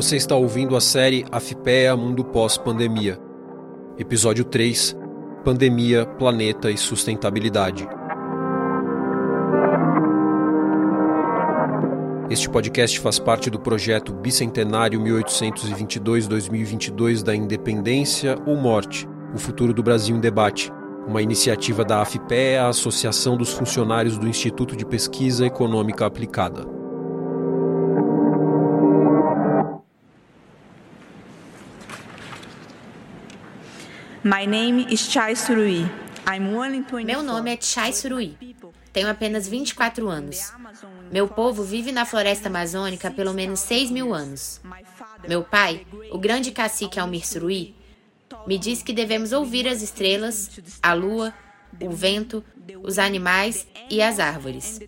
Você está ouvindo a série Afipea Mundo Pós-Pandemia. Episódio 3 Pandemia, Planeta e Sustentabilidade. Este podcast faz parte do projeto Bicentenário 1822-2022 da Independência ou Morte O Futuro do Brasil em Debate, uma iniciativa da AFPEA, Associação dos Funcionários do Instituto de Pesquisa Econômica Aplicada. My name is Chai Surui. Meu nome é Chai Surui. Tenho apenas 24 anos. Meu povo vive na floresta amazônica há pelo menos 6 mil anos. Meu pai, o grande cacique Almir Surui, me disse que devemos ouvir as estrelas, a lua, o vento, os animais e as árvores.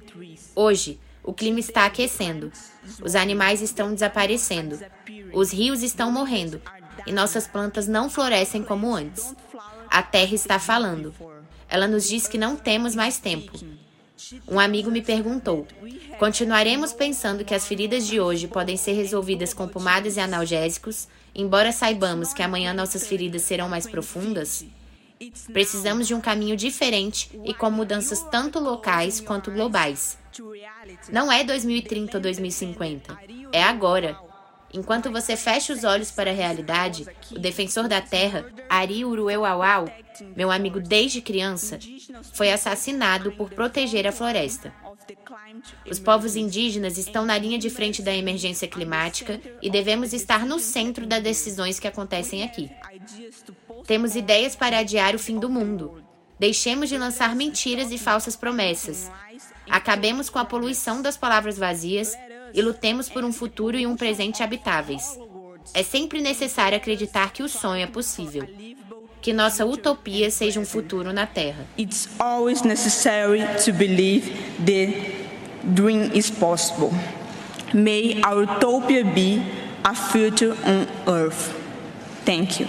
Hoje, o clima está aquecendo, os animais estão desaparecendo, os rios estão morrendo e nossas plantas não florescem como antes. A terra está falando. Ela nos diz que não temos mais tempo. Um amigo me perguntou: continuaremos pensando que as feridas de hoje podem ser resolvidas com pomadas e analgésicos, embora saibamos que amanhã nossas feridas serão mais profundas? Precisamos de um caminho diferente e com mudanças tanto locais quanto globais. Não é 2030 ou 2050, é agora. Enquanto você fecha os olhos para a realidade, o defensor da terra, Ari Uruewawau, meu amigo desde criança, foi assassinado por proteger a floresta. Os povos indígenas estão na linha de frente da emergência climática e devemos estar no centro das decisões que acontecem aqui. Temos ideias para adiar o fim do mundo. Deixemos de lançar mentiras e falsas promessas. Acabemos com a poluição das palavras vazias e lutemos por um futuro e um presente habitáveis. É sempre necessário acreditar que o sonho é possível. Que nossa utopia seja um futuro na Terra. It's always necessary to believe the dream is possible. May our utopia be a future on Earth. Thank you.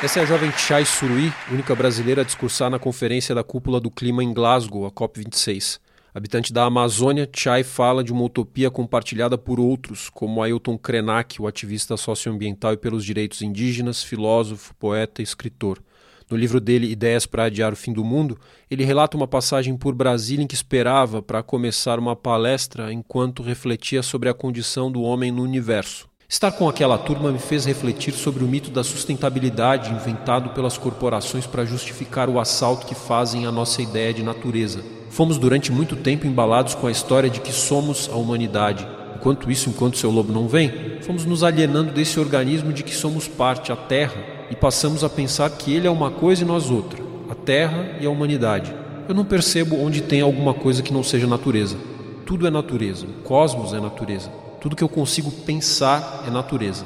Essa é a jovem Chai Surui, única brasileira a discursar na Conferência da Cúpula do Clima em Glasgow, a COP26. Habitante da Amazônia, Chai fala de uma utopia compartilhada por outros, como Ailton Krenak, o ativista socioambiental e pelos direitos indígenas, filósofo, poeta e escritor. No livro dele, Ideias para Adiar o Fim do Mundo, ele relata uma passagem por Brasília em que esperava para começar uma palestra enquanto refletia sobre a condição do homem no universo. Estar com aquela turma me fez refletir sobre o mito da sustentabilidade inventado pelas corporações para justificar o assalto que fazem à nossa ideia de natureza. Fomos durante muito tempo embalados com a história de que somos a humanidade. Enquanto isso, enquanto seu lobo não vem, fomos nos alienando desse organismo de que somos parte, a Terra, e passamos a pensar que ele é uma coisa e nós outra, a Terra e a humanidade. Eu não percebo onde tem alguma coisa que não seja natureza. Tudo é natureza, o cosmos é natureza. Tudo que eu consigo pensar é natureza.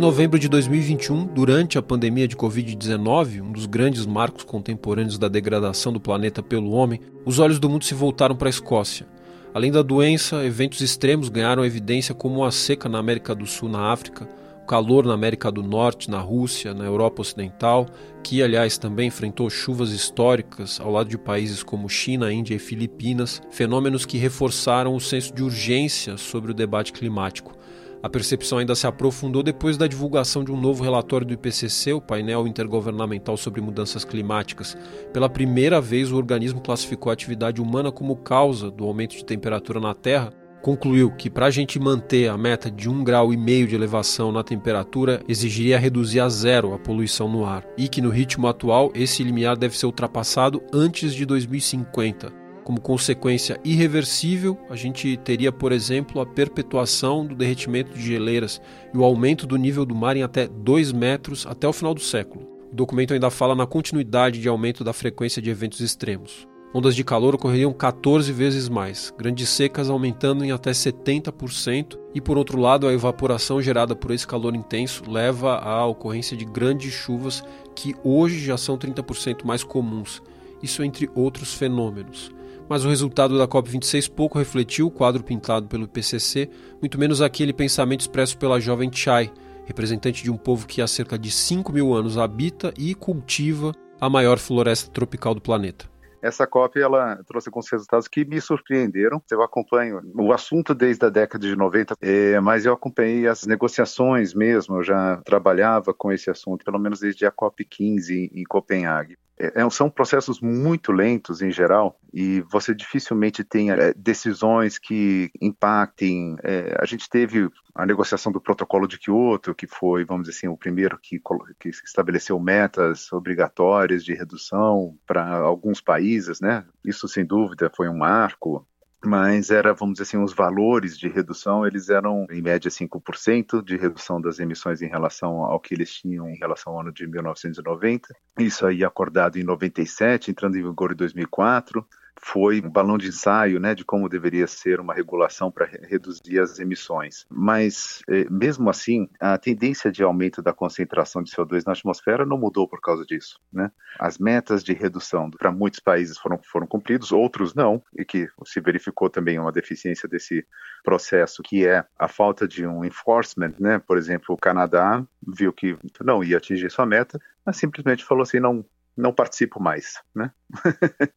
Novembro de 2021, durante a pandemia de Covid-19, um dos grandes marcos contemporâneos da degradação do planeta pelo homem, os olhos do mundo se voltaram para a Escócia. Além da doença, eventos extremos ganharam evidência como a seca na América do Sul, na África, o calor na América do Norte, na Rússia, na Europa Ocidental, que, aliás, também enfrentou chuvas históricas ao lado de países como China, Índia e Filipinas, fenômenos que reforçaram o senso de urgência sobre o debate climático. A percepção ainda se aprofundou depois da divulgação de um novo relatório do IPCC, o painel intergovernamental sobre mudanças climáticas. Pela primeira vez, o organismo classificou a atividade humana como causa do aumento de temperatura na Terra. Concluiu que para a gente manter a meta de 1,5 grau de elevação na temperatura, exigiria reduzir a zero a poluição no ar, e que no ritmo atual esse limiar deve ser ultrapassado antes de 2050. Como consequência irreversível, a gente teria, por exemplo, a perpetuação do derretimento de geleiras e o aumento do nível do mar em até 2 metros até o final do século. O documento ainda fala na continuidade de aumento da frequência de eventos extremos. Ondas de calor ocorreriam 14 vezes mais, grandes secas aumentando em até 70%, e por outro lado, a evaporação gerada por esse calor intenso leva à ocorrência de grandes chuvas que hoje já são 30% mais comuns. Isso entre outros fenômenos mas o resultado da COP26 pouco refletiu o quadro pintado pelo PCC, muito menos aquele pensamento expresso pela jovem Chai, representante de um povo que há cerca de 5 mil anos habita e cultiva a maior floresta tropical do planeta. Essa COP ela trouxe alguns resultados que me surpreenderam. Eu acompanho o assunto desde a década de 90, é, mas eu acompanhei as negociações mesmo. Eu já trabalhava com esse assunto, pelo menos desde a COP 15 em Copenhague. É, é, são processos muito lentos em geral e você dificilmente tem é, decisões que impactem. É, a gente teve a negociação do protocolo de Kyoto, que foi, vamos dizer assim, o primeiro que, que estabeleceu metas obrigatórias de redução para alguns países, né? Isso sem dúvida foi um marco mas era, vamos dizer assim, os valores de redução, eles eram em média 5% de redução das emissões em relação ao que eles tinham em relação ao ano de 1990. Isso aí acordado em 97, entrando em vigor em 2004 foi um balão de ensaio né, de como deveria ser uma regulação para reduzir as emissões. Mas, eh, mesmo assim, a tendência de aumento da concentração de CO2 na atmosfera não mudou por causa disso. Né? As metas de redução para muitos países foram, foram cumpridos, outros não, e que se verificou também uma deficiência desse processo, que é a falta de um enforcement. Né? Por exemplo, o Canadá viu que não ia atingir sua meta, mas simplesmente falou assim, não, não participo mais, né?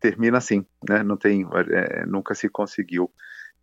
Termina assim, né? Não tem, é, nunca se conseguiu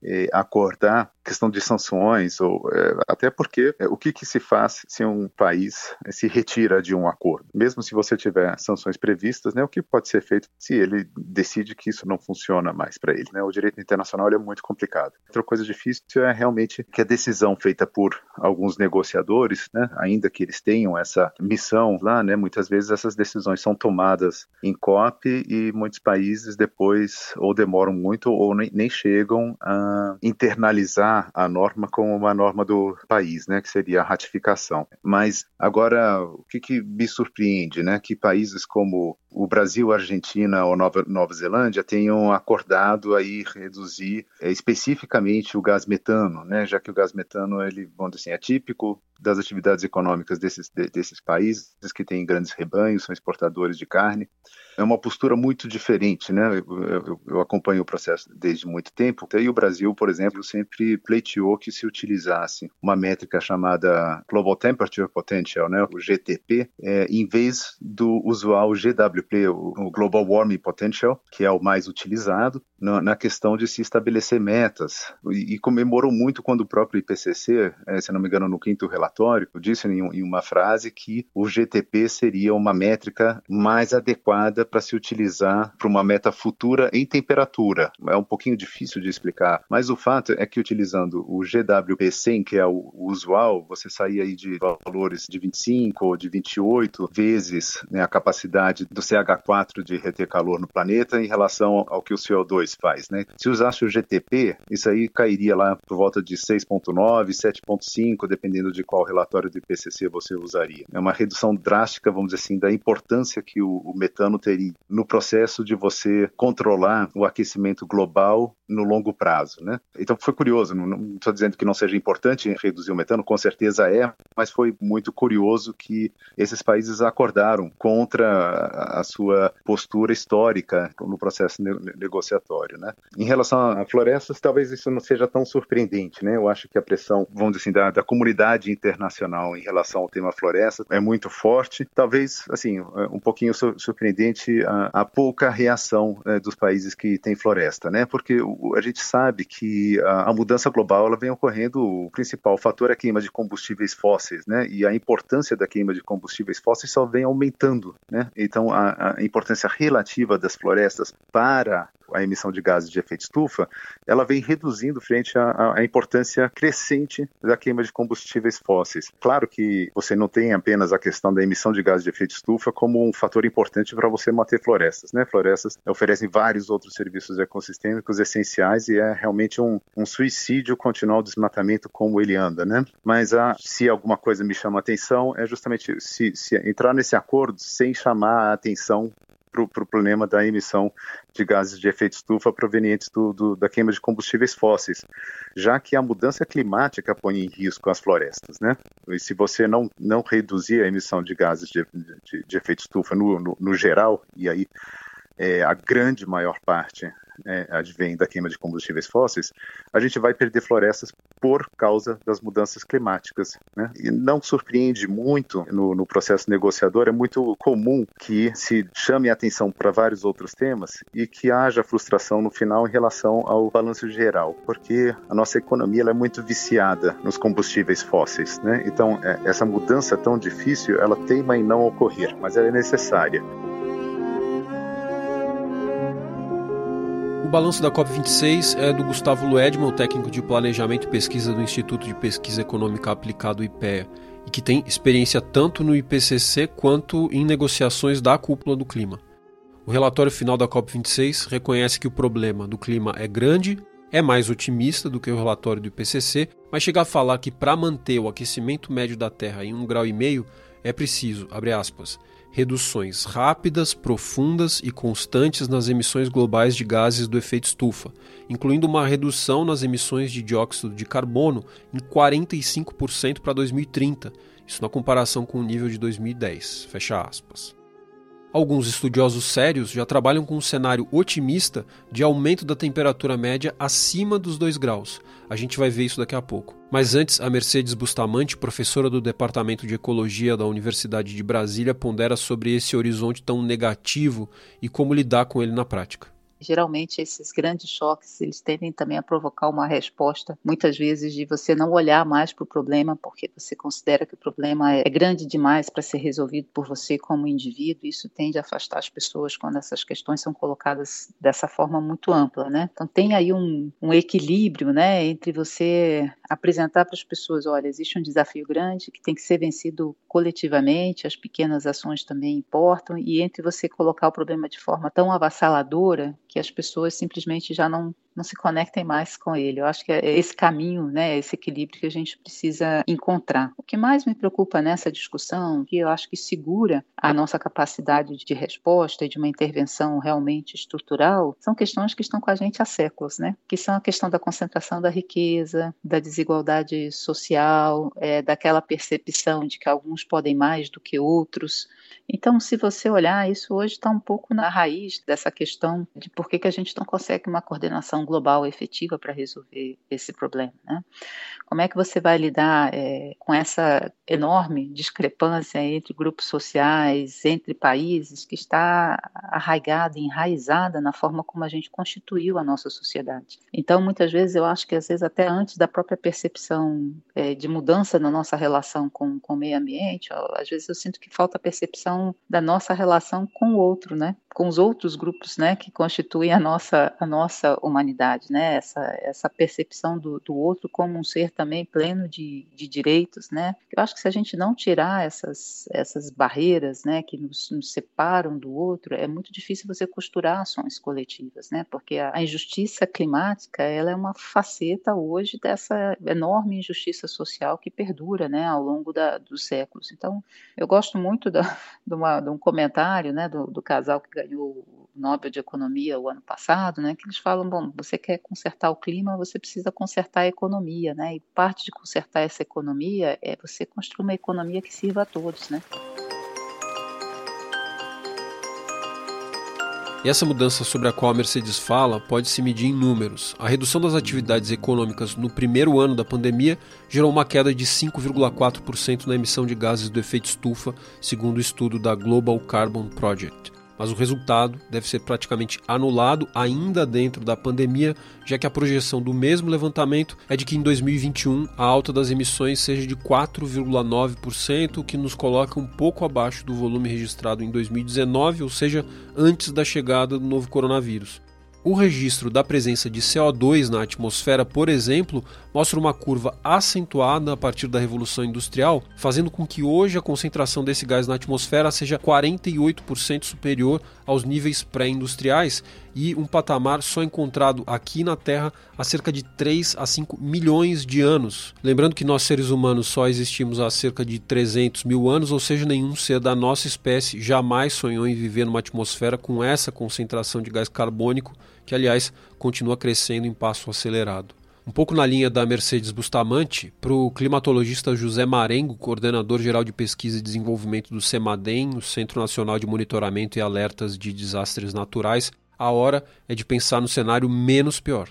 é, acordar questão de sanções, ou é, até porque é, o que, que, se faz se um país se retira de um acordo? Mesmo se você tiver sanções previstas, né, o que pode ser feito se ele decide que isso não funciona mais para ele? Né? O direito internacional é muito complicado. Outra coisa difícil é realmente que a decisão feita por alguns negociadores, né, ainda que eles tenham essa missão lá, né, muitas vezes essas decisões são tomadas em COP e muitos países depois ou demoram muito ou nem, nem chegam a internalizar a norma como uma norma do país, né, que seria a ratificação. Mas agora, o que, que me surpreende, né, que países como o Brasil, Argentina ou Nova, Nova Zelândia tenham acordado aí reduzir é, especificamente o gás metano, né, já que o gás metano ele, dizer assim, é típico das atividades econômicas desses, de, desses países que têm grandes rebanhos, são exportadores de carne. É uma postura muito diferente, né? Eu, eu, eu, acompanho o processo desde muito tempo. E o Brasil, por exemplo, sempre pleiteou que se utilizasse uma métrica chamada Global Temperature Potential, né? O GTP, é, em vez do usual GWP, o, Global Warming Potential, que é o mais utilizado, na, na questão de se estabelecer metas. E, e, comemorou muito quando o próprio IPCC, é, se não me engano, no quinto relatório, disse em, uma frase que o GTP seria uma métrica mais adequada para se utilizar para uma meta futura em temperatura. É um pouquinho difícil de explicar, mas o fato é que utilizando o GWP100, que é o, usual, você sair aí de valores de 25 ou de 28 vezes né, a capacidade do CH4 de reter calor no planeta em relação ao que o CO2 faz. Né? Se usasse o GTP, isso aí cairia lá por volta de 6,9, 7,5, dependendo de qual relatório do IPCC você usaria. É uma redução drástica, vamos dizer assim, da importância que o, o metano teria no processo de você controlar o aquecimento global no longo prazo, né? Então foi curioso, não estou dizendo que não seja importante reduzir o metano, com certeza é, mas foi muito curioso que esses países acordaram contra a sua postura histórica no processo negociatório, né? Em relação a florestas, talvez isso não seja tão surpreendente, né? Eu acho que a pressão, vamos dizer assim, da, da comunidade internacional em relação ao tema floresta é muito forte, talvez, assim, um pouquinho surpreendente a, a pouca reação é, dos países que têm floresta, né? Porque a gente sabe que a, a, mudança global ela vem ocorrendo, o principal fator é a queima de combustíveis fósseis, né? E a importância da queima de combustíveis fósseis só vem aumentando, né? Então a, a importância relativa das florestas para a emissão de gases de efeito estufa, ela vem reduzindo frente à, importância crescente da queima de combustíveis fósseis. Claro que você não tem apenas a questão da emissão de gases de efeito estufa como um fator importante para você manter florestas, né? Florestas oferecem vários outros serviços ecossistêmicos essenciais e é realmente um, um suicídio continuar o desmatamento como ele anda, né? Mas ah, se alguma coisa me chama a atenção é justamente se, se entrar nesse acordo sem chamar a atenção para o problema da emissão de gases de efeito estufa provenientes do, do, da queima de combustíveis fósseis, já que a mudança climática põe em risco as florestas, né? E se você não, não reduzir a emissão de gases de, de, de efeito estufa no, no, no geral, e aí é, a grande maior parte é, advém da queima de combustíveis fósseis, a gente vai perder florestas por causa das mudanças climáticas. Né? E não surpreende muito no, no processo negociador, é muito comum que se chame a atenção para vários outros temas e que haja frustração no final em relação ao balanço geral, porque a nossa economia é muito viciada nos combustíveis fósseis. Né? Então, é, essa mudança tão difícil, ela teima em não ocorrer, mas ela é necessária. Balanço da COP26 é do Gustavo Luedman, técnico de planejamento e pesquisa do Instituto de Pesquisa Econômica Aplicado IPEA, e que tem experiência tanto no IPCC quanto em negociações da cúpula do clima. O relatório final da COP26 reconhece que o problema do clima é grande, é mais otimista do que o relatório do IPCC, mas chega a falar que para manter o aquecimento médio da Terra em 1,5 grau é preciso, abre aspas, reduções rápidas, profundas e constantes nas emissões globais de gases do efeito estufa, incluindo uma redução nas emissões de dióxido de carbono em 45% para 2030, isso na comparação com o nível de 2010. Fecha aspas. Alguns estudiosos sérios já trabalham com um cenário otimista de aumento da temperatura média acima dos 2 graus. A gente vai ver isso daqui a pouco. Mas antes, a Mercedes Bustamante, professora do Departamento de Ecologia da Universidade de Brasília, pondera sobre esse horizonte tão negativo e como lidar com ele na prática. Geralmente esses grandes choques, eles tendem também a provocar uma resposta, muitas vezes de você não olhar mais para o problema, porque você considera que o problema é grande demais para ser resolvido por você como indivíduo, isso tende a afastar as pessoas quando essas questões são colocadas dessa forma muito ampla, né? Então tem aí um, um equilíbrio, né, entre você apresentar para as pessoas, olha, existe um desafio grande que tem que ser vencido coletivamente, as pequenas ações também importam, e entre você colocar o problema de forma tão avassaladora que as pessoas simplesmente já não não se conectem mais com ele. Eu acho que é esse caminho, né, esse equilíbrio que a gente precisa encontrar. O que mais me preocupa nessa discussão, que eu acho que segura a nossa capacidade de resposta e de uma intervenção realmente estrutural, são questões que estão com a gente há séculos, né? Que são a questão da concentração da riqueza, da desigualdade social, é, daquela percepção de que alguns podem mais do que outros. Então, se você olhar, isso hoje está um pouco na raiz dessa questão de por que, que a gente não consegue uma coordenação global efetiva para resolver esse problema. Né? Como é que você vai lidar é, com essa enorme discrepância entre grupos sociais, entre países, que está arraigada, enraizada na forma como a gente constituiu a nossa sociedade? Então, muitas vezes, eu acho que às vezes até antes da própria percepção é, de mudança na nossa relação com, com o meio ambiente, às vezes eu sinto que falta percepção da nossa relação com o outro, né? com os outros grupos né, que constituem a nossa, a nossa humanidade, né? essa, essa percepção do, do outro como um ser também pleno de, de direitos. Né? Eu acho que se a gente não tirar essas, essas barreiras né, que nos, nos separam do outro, é muito difícil você costurar ações coletivas, né? porque a, a injustiça climática ela é uma faceta hoje dessa enorme injustiça social que perdura né, ao longo da, dos séculos. Então, eu gosto muito da, de, uma, de um comentário né, do, do casal que ganhou o Nobel de Economia o ano passado, né, que eles falam, bom, você quer consertar o clima, você precisa consertar a economia, né, e parte de consertar essa economia é você construir uma economia que sirva a todos, né. E essa mudança sobre a qual a Mercedes fala pode se medir em números. A redução das atividades econômicas no primeiro ano da pandemia gerou uma queda de 5,4% na emissão de gases do efeito estufa, segundo o estudo da Global Carbon Project mas o resultado deve ser praticamente anulado ainda dentro da pandemia, já que a projeção do mesmo levantamento é de que em 2021 a alta das emissões seja de 4,9%, o que nos coloca um pouco abaixo do volume registrado em 2019, ou seja, antes da chegada do novo coronavírus. O registro da presença de CO2 na atmosfera, por exemplo, mostra uma curva acentuada a partir da Revolução Industrial, fazendo com que hoje a concentração desse gás na atmosfera seja 48% superior aos níveis pré-industriais e um patamar só encontrado aqui na Terra há cerca de 3 a 5 milhões de anos. Lembrando que nós seres humanos só existimos há cerca de 300 mil anos, ou seja, nenhum ser da nossa espécie jamais sonhou em viver numa atmosfera com essa concentração de gás carbônico que aliás continua crescendo em passo acelerado. Um pouco na linha da Mercedes Bustamante, para o climatologista José Marengo, coordenador geral de pesquisa e desenvolvimento do CEMADEM, o Centro Nacional de Monitoramento e Alertas de Desastres Naturais, A hora é de pensar no cenário menos pior.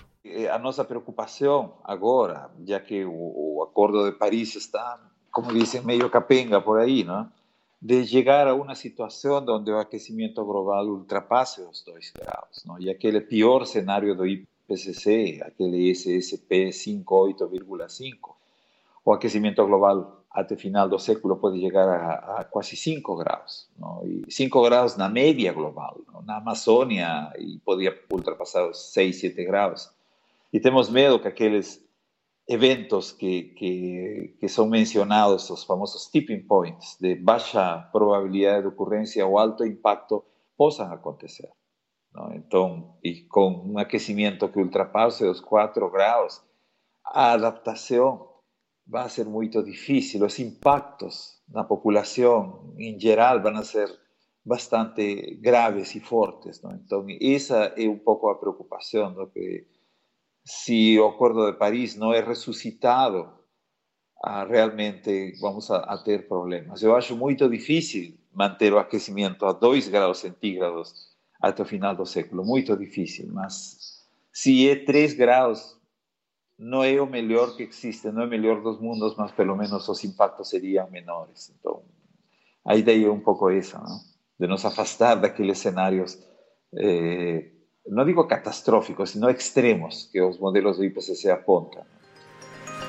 A nossa preocupação agora, já que o, o Acordo de Paris está, como dizem, meio capenga por aí, não? de chegar a uma situação onde o aquecimento global ultrapasse os 2 graus. Não? E aquele pior cenário do IPCC, aquele SSP 58,5, o aquecimento global até final do século pode chegar a, a quase 5 graus. Não? E 5 graus na média global. Não? Na Amazônia, e podia ultrapassar os 6, 7 graus. E temos medo que aqueles eventos que, que, que mencionados, os famosos tipping points, de baixa probabilidade de ocorrência ou alto impacto, possam acontecer. Não? Então, e com um que ultrapasse os 4 graus, a adaptação vai ser muito difícil. Os impactos na população, em geral, vão ser bastante graves e fortes. Não? Então, essa é um pouco a preocupação, do que se o Acordo de Paris não é ressuscitado, ah, realmente vamos a, a, ter problemas. Eu acho muito difícil manter o aquecimento a 2 graus centígrados até o final do século, muito difícil, mas se é 3 graus, não é o melhor que existe, não é o melhor dos mundos, mas pelo menos os impactos seriam menores. Então, a ideia é um pouco essa, não? de nos afastar daqueles cenários eh, não digo catastróficos, sino extremos que os modelos do IPCC apontam.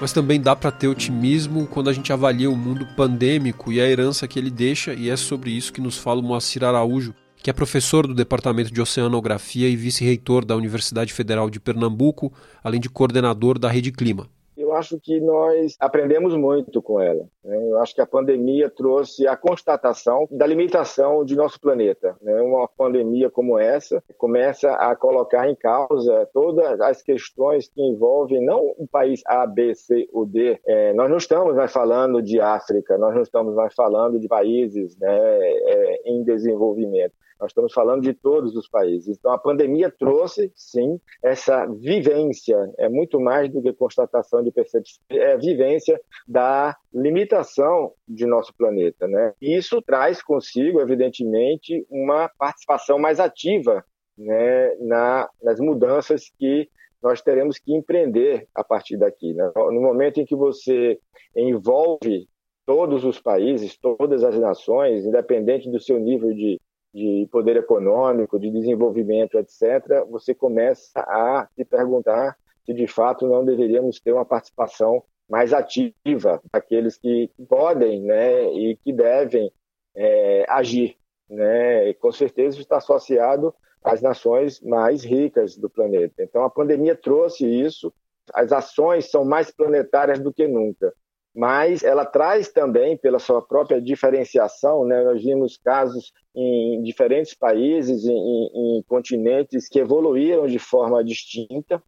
Mas também dá para ter otimismo quando a gente avalia o mundo pandêmico e a herança que ele deixa, e é sobre isso que nos fala o Moacir Araújo, que é professor do Departamento de Oceanografia e vice-reitor da Universidade Federal de Pernambuco, além de coordenador da Rede Clima eu acho que nós aprendemos muito com ela. Né? Eu acho que a pandemia trouxe a constatação da limitação de nosso planeta. Né? Uma pandemia como essa começa a colocar em causa todas as questões que envolvem não o país A, B, C ou D. É, nós não estamos mais falando de África, nós não estamos mais falando de países né, é, em desenvolvimento. Nós estamos falando de todos os países. Então, a pandemia trouxe, sim, essa vivência. É muito mais do que constatação de percepção, é a vivência da limitação de nosso planeta. Né? Isso traz consigo, evidentemente, uma participação mais ativa né, na, nas mudanças que nós teremos que empreender a partir daqui. Né? No momento em que você envolve todos os países, todas as nações, independente do seu nível de de poder econômico, de desenvolvimento, etc., você começa a se perguntar se de fato não deveríamos ter uma participação mais ativa daqueles que podem né, e que devem é, agir. Né? E com certeza está associado às nações mais ricas do planeta. Então a pandemia trouxe isso, as ações são mais planetárias do que nunca mas ela traz também, pela sua própria diferenciação, né, nós vimos casos em diferentes países, em, em, continentes que evoluíram de forma distinta,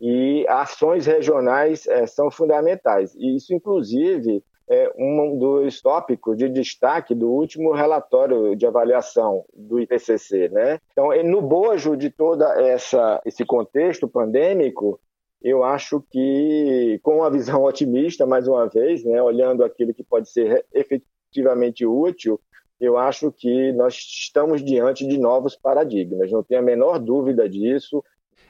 e ações regionais é, são fundamentais. E isso, inclusive, é um dos tópicos de destaque do último relatório de avaliação do IPCC. Né? Então, no bojo de todo esse contexto pandêmico, eu acho que, com uma visão otimista, mais uma vez, né, olhando aquilo que pode ser efetivamente útil, eu acho que nós estamos diante de novos paradigmas, não tenho a menor dúvida disso.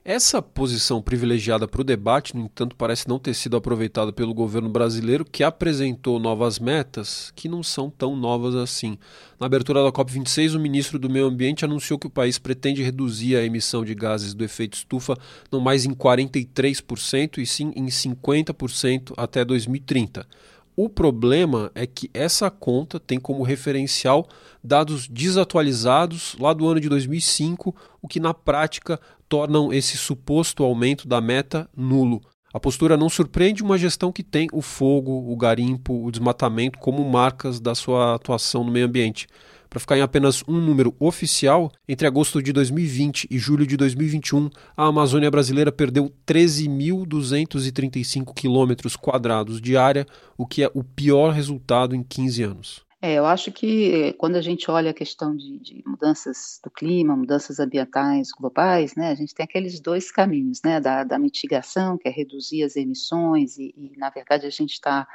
Essa posição privilegiada para o debate, no entanto, parece não ter sido aproveitada pelo governo brasileiro, que apresentou novas metas que não são tão novas assim. Na abertura da COP26, o ministro do Meio Ambiente anunciou que o país pretende reduzir a emissão de gases do efeito estufa não mais em 43%, e sim em 50% até 2030. O problema é que essa conta tem como referencial dados desatualizados lá do ano de 2005, o que na prática tornam esse suposto aumento da meta nulo. A postura não surpreende uma gestão que tem o fogo, o garimpo, o desmatamento como marcas da sua atuação no meio ambiente. Para ficar em apenas um número oficial, entre agosto de 2020 e julho de 2021, a Amazônia brasileira perdeu 13.235 quilômetros quadrados de área, o que é o pior resultado em 15 anos. É, eu acho que eh, quando a gente olha a questão de, de, mudanças do clima, mudanças ambientais globais, né, a gente tem aqueles dois caminhos, né, da, da mitigação, que é reduzir as emissões, e, e na verdade a gente está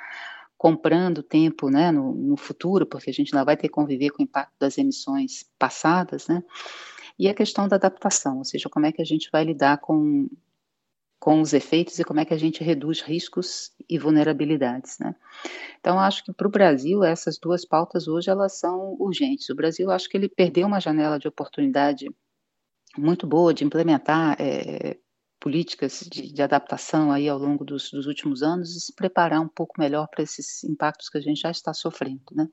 comprando tempo né, no, no, futuro, porque a gente ainda vai ter que conviver com o impacto das emissões passadas, né? e a questão da adaptação, ou seja, como é que a gente vai lidar com, com os efeitos e como é que a gente reduz riscos e vulnerabilidades, né? Então, acho que para o Brasil, essas duas pautas hoje, elas são urgentes. O Brasil, acho que ele perdeu uma janela de oportunidade muito boa de implementar é, políticas de, de, adaptação aí ao longo dos, dos, últimos anos e se preparar um pouco melhor para esses impactos que a gente já está sofrendo, né?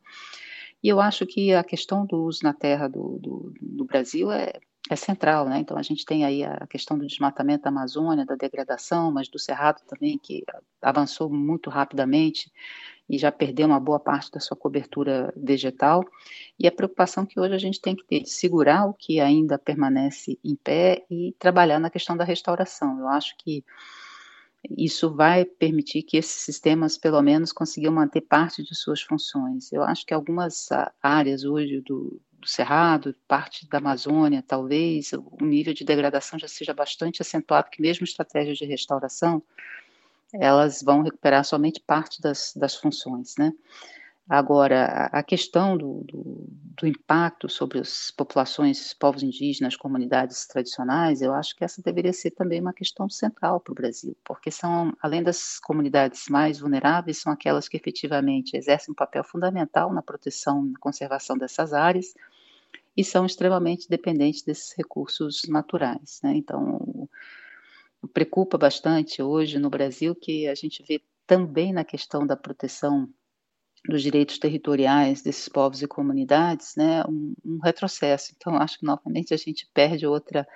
E eu acho que a questão do uso na terra do, do, do Brasil é, é central, né? Então a gente tem aí a questão do desmatamento da Amazônia, da degradação, mas do Cerrado também que avançou muito rapidamente e já perdeu uma boa parte da sua cobertura vegetal. E a preocupação que hoje a gente tem que ter de segurar o que ainda permanece em pé e trabalhar na questão da restauração. Eu acho que isso vai permitir que esses sistemas, pelo menos, consigam manter parte de suas funções. Eu acho que algumas áreas hoje do, do Cerrado, parte da Amazônia, talvez, o nível de degradação já seja bastante acentuado, que mesmo estratégias de restauração, elas vão recuperar somente parte das, das funções, né? Agora, a questão do, do, do, impacto sobre as populações, povos indígenas, comunidades tradicionais, eu acho que essa deveria ser também uma questão central para o Brasil, porque são, além das comunidades mais vulneráveis, são aquelas que efetivamente exercem um papel fundamental na proteção e conservação dessas áreas e são extremamente dependentes desses recursos naturais. Né? Então, preocupa bastante hoje no Brasil que a gente vê também na questão da proteção dos direitos territoriais desses povos e comunidades, né, um, um retrocesso. Então, acho que novamente a gente perde outra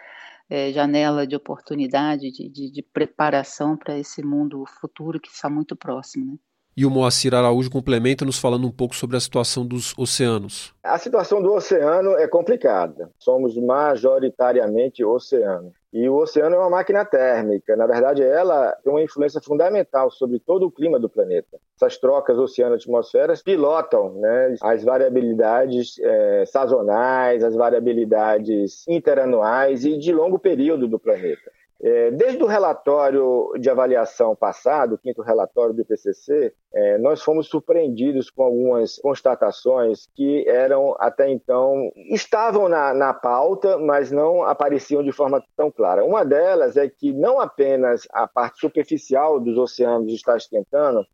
é, janela de oportunidade, de, de, de preparação para esse mundo futuro que está muito próximo. Né? E o Moacir Araújo complementa nos falando um pouco sobre a situação dos oceanos. A situação do oceano é complicada. Somos majoritariamente oceano. E o oceano é uma máquina térmica. Na verdade, ela tem uma influência fundamental sobre todo o clima do planeta. Essas trocas oceano-atmosferas pilotam né, as variabilidades é, sazonais, as variabilidades interanuais e de longo período do planeta. É, desde o relatório de avaliação passado, o quinto relatório do IPCC, é, nós fomos surpreendidos com algumas constatações que eram até então estavam na, na pauta, mas não apareciam de forma tão clara. Uma delas é que não apenas a parte superficial dos oceanos está esquentando,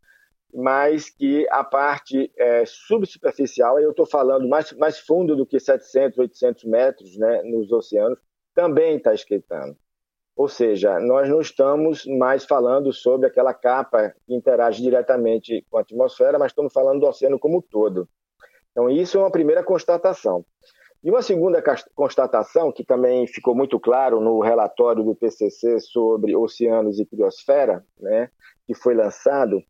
mas que a parte é, subsuperficial, eu estou falando mais, mais fundo do que 700, 800 metros né, nos oceanos, também está esquentando. Ou seja, nós não estamos mais falando sobre aquela capa que interage diretamente com a atmosfera, mas estamos falando do oceano como um todo. Então, isso é uma primeira constatação. E uma segunda constatação, que também ficou muito claro no relatório do PCC sobre oceanos e criosfera, né, que foi lançado,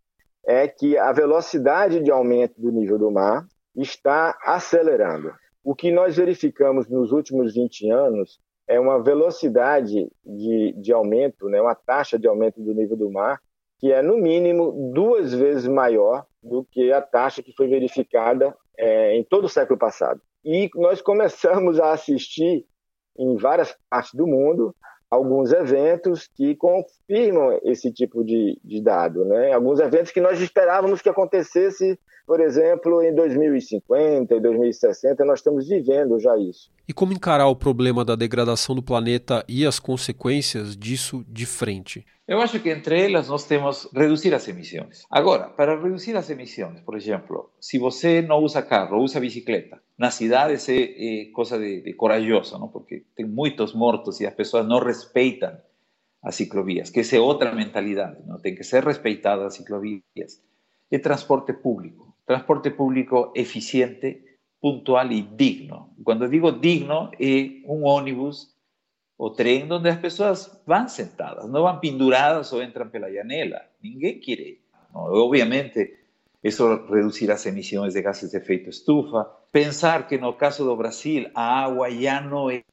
é que a velocidade de aumento do nível do mar está acelerando. O que nós verificamos nos últimos 20 anos é uma velocidade de, de aumento, né, uma taxa de aumento do nível do mar, que é, no mínimo, duas vezes maior do que a taxa que foi verificada é, em todo o século passado. E nós começamos a assistir em várias partes do mundo alguns eventos que confirmam esse tipo de, de dado, né? Alguns eventos que nós esperávamos que acontecesse por exemplo, em 2050, em 2060, nós estamos vivendo já isso. E como encarar o problema da degradação do planeta e as consequências disso de frente? Eu acho que entre elas nós temos reduzir as emissões. Agora, para reduzir as emissões, por exemplo, se você não usa carro, usa bicicleta, nas cidades é, é coisa de, de corajoso, não? porque tem muitos mortos e as pessoas não respeitam as ciclovias, que é outra mentalidade, não? tem que ser respeitada as ciclovias. E transporte público transporte público eficiente, puntual y digno. Cuando digo digno, es un ónibus o tren donde las personas van sentadas, no van penduradas o entran pela janela. Ninguém quiere. ¿no? Obviamente, eso reducirá las emisiones de gases de efecto estufa. Pensar que en el caso de Brasil a agua ya no es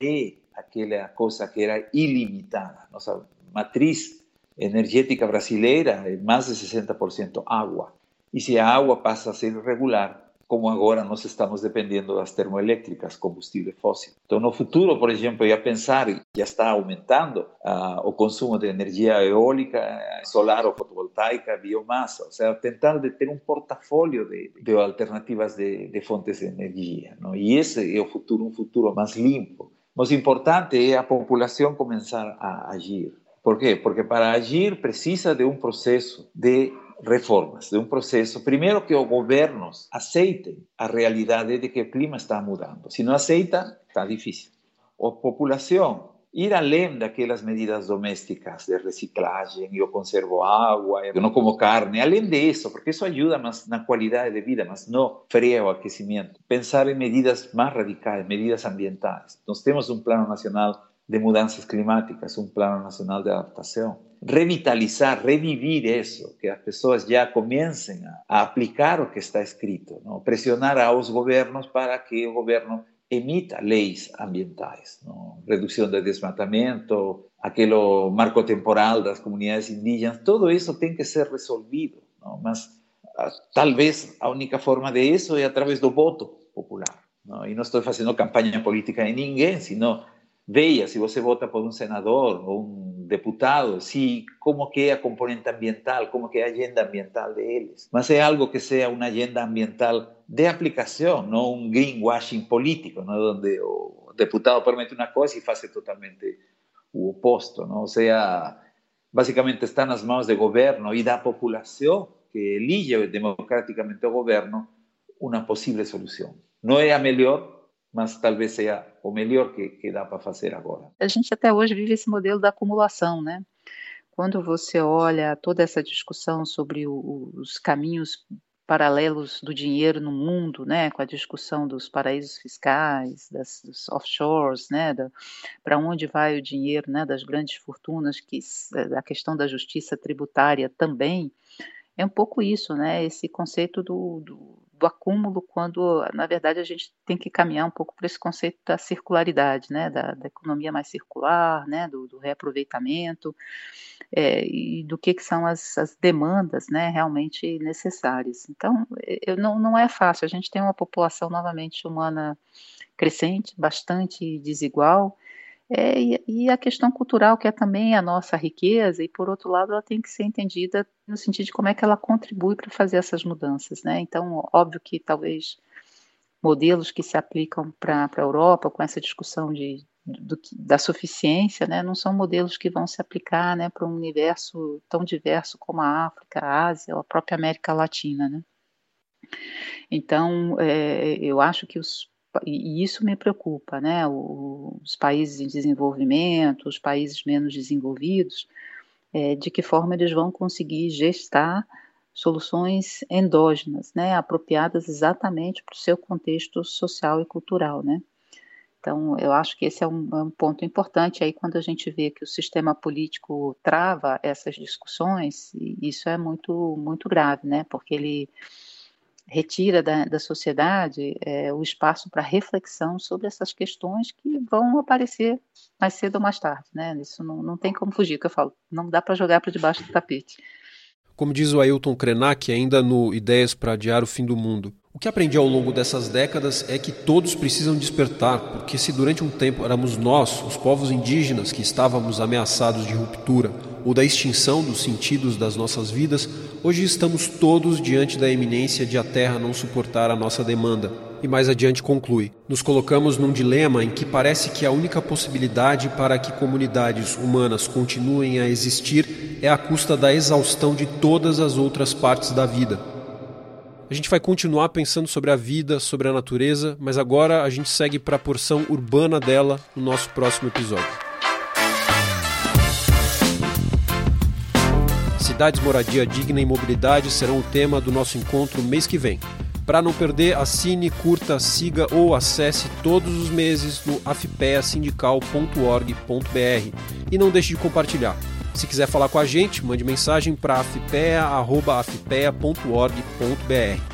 aquella cosa que era ilimitada. Nuestra matriz energética brasileira es más de 60% agua. E se a água passa a ser irregular, como agora nós estamos dependendo das termoelétricas, combustível fóssil. Então, no futuro, por exemplo, ia pensar, já está aumentando uh, o consumo de energia eólica, solar ou fotovoltaica, biomassa, ou seja, tentar de ter um portafólio de, de alternativas de, de fontes de energia. Não? E esse é o futuro, um futuro mais limpo, Mas importante é a população começar a agir. Por quê? Porque para agir precisa de um processo de reformas, de um processo, primeiro que os governos aceitem a realidade de que o clima está mudando. Se não aceita, está difícil. A população ir além daquelas medidas domésticas de reciclagem, eu conservo água, eu não como carne, além disso, porque isso ajuda mais na qualidade de vida, mas não freia o aquecimento. Pensar em medidas mais radicais, medidas ambientais. Nós temos um plano nacional de mudanças climáticas, um plano nacional de adaptação. Revitalizar, revivir isso, que as pessoas já comecem a, aplicar o que está escrito, não? pressionar aos governos para que o governo emita leis ambientais, não? redução de desmatamento, aquele marco temporal das comunidades indígenas, tudo isso tem que ser resolvido, não? mas ah, talvez a única forma de isso é através do voto popular. Não? E não estou fazendo campanha política de ninguém, senão veja se você vota por um senador ou um deputado, se como que é a componente ambiental, como que é a agenda ambiental deles. Mas é algo que seja uma agenda ambiental de aplicação, não um greenwashing político, não? onde o deputado promete uma coisa e faz totalmente o oposto. Não? Ou seja, basicamente está nas mãos do governo e da população que elige democraticamente o governo uma possível solução. Não é a melhor, mas talvez seja o melhor que, que dá para fazer agora. A gente até hoje vive esse modelo da acumulação, né? Quando você olha toda essa discussão sobre o, os caminhos paralelos do dinheiro no mundo, né, com a discussão dos paraísos fiscais, das, dos offshores, né, para onde vai o dinheiro, né, das grandes fortunas, que a questão da justiça tributária também. É um pouco isso, né, esse conceito do, do do acúmulo, quando, na verdade, a gente tem que caminhar um pouco para esse conceito da circularidade, né, da, da economia mais circular, né, do, do reaproveitamento, é, e do que, que são as, as, demandas, né, realmente necessárias. Então, eu, não, não é fácil, a gente tem uma população, novamente, humana crescente, bastante desigual, é, e, e, a questão cultural, que é também a nossa riqueza, e por outro lado, ela tem que ser entendida no sentido de como é que ela contribui para fazer essas mudanças. Né? Então, óbvio que talvez modelos que se aplicam para a Europa, com essa discussão de, do, da suficiência, né, não são modelos que vão se aplicar né, para um universo tão diverso como a África, a Ásia ou a própria América Latina. Né? Então, é, eu acho que os e isso me preocupa, né? Os países em desenvolvimento, os países menos desenvolvidos, é, de que forma eles vão conseguir gestar soluções endógenas, né? Apropriadas exatamente para o seu contexto social e cultural, né? Então, eu acho que esse é um, é um, ponto importante. Aí, quando a gente vê que o sistema político trava essas discussões, isso é muito, muito grave, né? Porque ele retira da, da sociedade é, o espaço para reflexão sobre essas questões que vão aparecer mais cedo ou mais tarde, né? Isso não, não tem como fugir, que eu falo, não dá para jogar para debaixo do tapete. Como diz o Ailton Krenak, ainda no Ideias para Adiar o Fim do Mundo, o que aprendi ao longo dessas décadas é que todos precisam despertar, porque se durante um tempo éramos nós, os povos indígenas, que estávamos ameaçados de ruptura ou da extinção dos sentidos das nossas vidas, hoje estamos todos diante da eminência de a Terra não suportar a nossa demanda. E mais adiante conclui: nos colocamos num dilema em que parece que a única possibilidade para que comunidades humanas continuem a existir é à custa da exaustão de todas as outras partes da vida a gente vai continuar pensando sobre a vida, sobre a natureza, mas agora a gente segue para a porção urbana dela no nosso próximo episódio. Cidades, moradia digna e mobilidade serão o tema do nosso encontro mês que vem. Para não perder, assine, curta, siga ou acesse todos os meses no afpeasindical.org.br e não deixe de compartilhar. Se quiser falar com a gente, mande mensagem para afpea.afpea.org.br.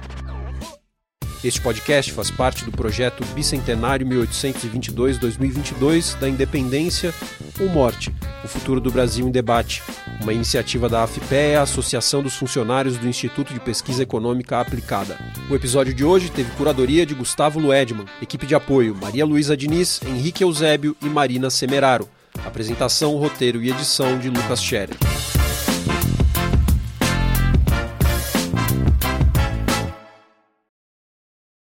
Este podcast faz parte do projeto Bicentenário 1822-2022 da Independência ou Morte, o futuro do Brasil em debate, uma iniciativa da AFPEA, Associação dos Funcionários do Instituto de Pesquisa Econômica Aplicada. O episódio de hoje teve curadoria de Gustavo Luedman, equipe de apoio Maria Luísa Diniz, Henrique Eusébio e Marina Semeraro. Apresentação, roteiro e edição de Lucas Scherer.